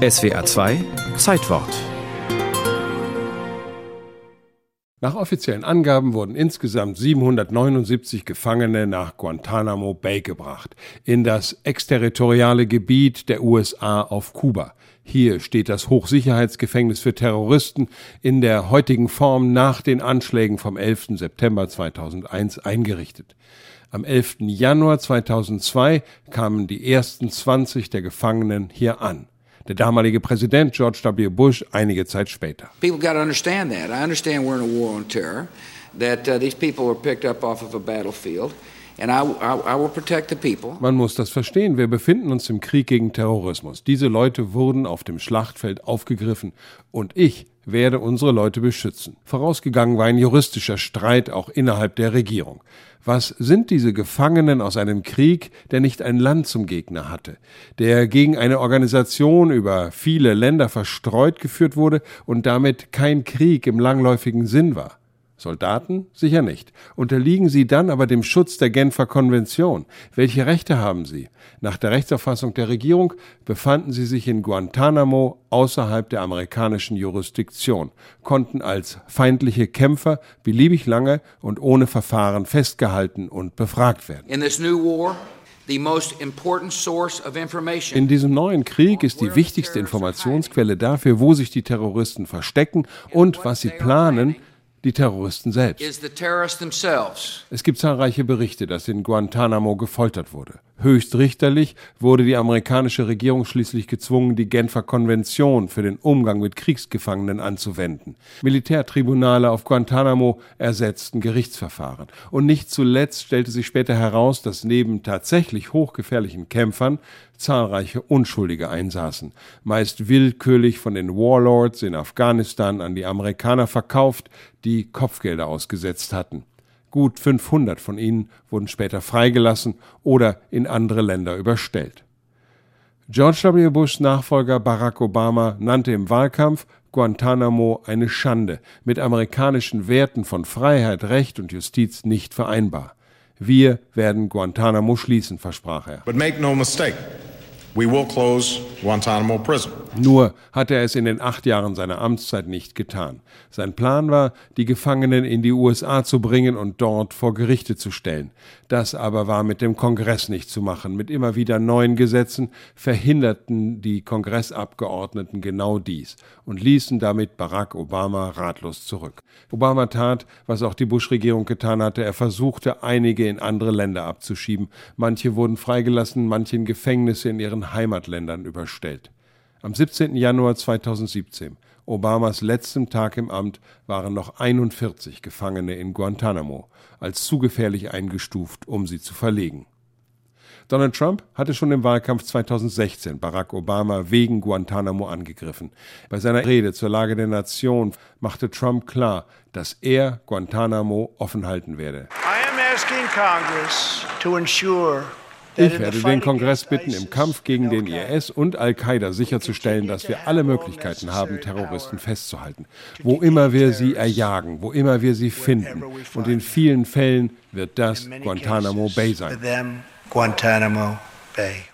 SWA 2 Zeitwort Nach offiziellen Angaben wurden insgesamt 779 Gefangene nach Guantanamo Bay gebracht, in das exterritoriale Gebiet der USA auf Kuba. Hier steht das Hochsicherheitsgefängnis für Terroristen in der heutigen Form nach den Anschlägen vom 11. September 2001 eingerichtet. Am 11. Januar 2002 kamen die ersten 20 der Gefangenen hier an der damalige Präsident George W. Bush einige Zeit später. People got to understand that. I understand we're in a war on terror. That uh, these people were picked up off of a battlefield. Man muss das verstehen. Wir befinden uns im Krieg gegen Terrorismus. Diese Leute wurden auf dem Schlachtfeld aufgegriffen und ich werde unsere Leute beschützen. Vorausgegangen war ein juristischer Streit auch innerhalb der Regierung. Was sind diese Gefangenen aus einem Krieg, der nicht ein Land zum Gegner hatte, der gegen eine Organisation über viele Länder verstreut geführt wurde und damit kein Krieg im langläufigen Sinn war? Soldaten? Sicher nicht. Unterliegen sie dann aber dem Schutz der Genfer Konvention? Welche Rechte haben sie? Nach der Rechtsauffassung der Regierung befanden sie sich in Guantanamo außerhalb der amerikanischen Jurisdiktion, konnten als feindliche Kämpfer beliebig lange und ohne Verfahren festgehalten und befragt werden. In diesem neuen Krieg ist die wichtigste Informationsquelle dafür, wo sich die Terroristen verstecken und was sie planen, die Terroristen selbst. Es gibt zahlreiche Berichte, dass in Guantanamo gefoltert wurde. Höchstrichterlich wurde die amerikanische Regierung schließlich gezwungen, die Genfer Konvention für den Umgang mit Kriegsgefangenen anzuwenden. Militärtribunale auf Guantanamo ersetzten Gerichtsverfahren. Und nicht zuletzt stellte sich später heraus, dass neben tatsächlich hochgefährlichen Kämpfern zahlreiche Unschuldige einsaßen, meist willkürlich von den Warlords in Afghanistan an die Amerikaner verkauft, die Kopfgelder ausgesetzt hatten. Gut 500 von ihnen wurden später freigelassen oder in andere Länder überstellt. George W. Bushs Nachfolger Barack Obama nannte im Wahlkampf Guantanamo eine Schande, mit amerikanischen Werten von Freiheit, Recht und Justiz nicht vereinbar. Wir werden Guantanamo schließen, versprach er. But make no mistake. Nur hat er es in den acht Jahren seiner Amtszeit nicht getan. Sein Plan war, die Gefangenen in die USA zu bringen und dort vor Gerichte zu stellen. Das aber war mit dem Kongress nicht zu machen. Mit immer wieder neuen Gesetzen verhinderten die Kongressabgeordneten genau dies und ließen damit Barack Obama ratlos zurück. Obama tat, was auch die Bush-Regierung getan hatte. Er versuchte, einige in andere Länder abzuschieben. Manche wurden freigelassen, manche in Gefängnisse in ihren Heimatländern überstellt. Am 17. Januar 2017, Obamas letztem Tag im Amt, waren noch 41 Gefangene in Guantanamo als zu gefährlich eingestuft, um sie zu verlegen. Donald Trump hatte schon im Wahlkampf 2016 Barack Obama wegen Guantanamo angegriffen. Bei seiner Rede zur Lage der Nation machte Trump klar, dass er Guantanamo offen halten werde. I am asking Congress to ensure ich werde den Kongress bitten, im Kampf gegen den IS und Al-Qaida sicherzustellen, dass wir alle Möglichkeiten haben, Terroristen festzuhalten. Wo immer wir sie erjagen, wo immer wir sie finden. Und in vielen Fällen wird das Guantanamo Bay sein. Guantanamo Bay.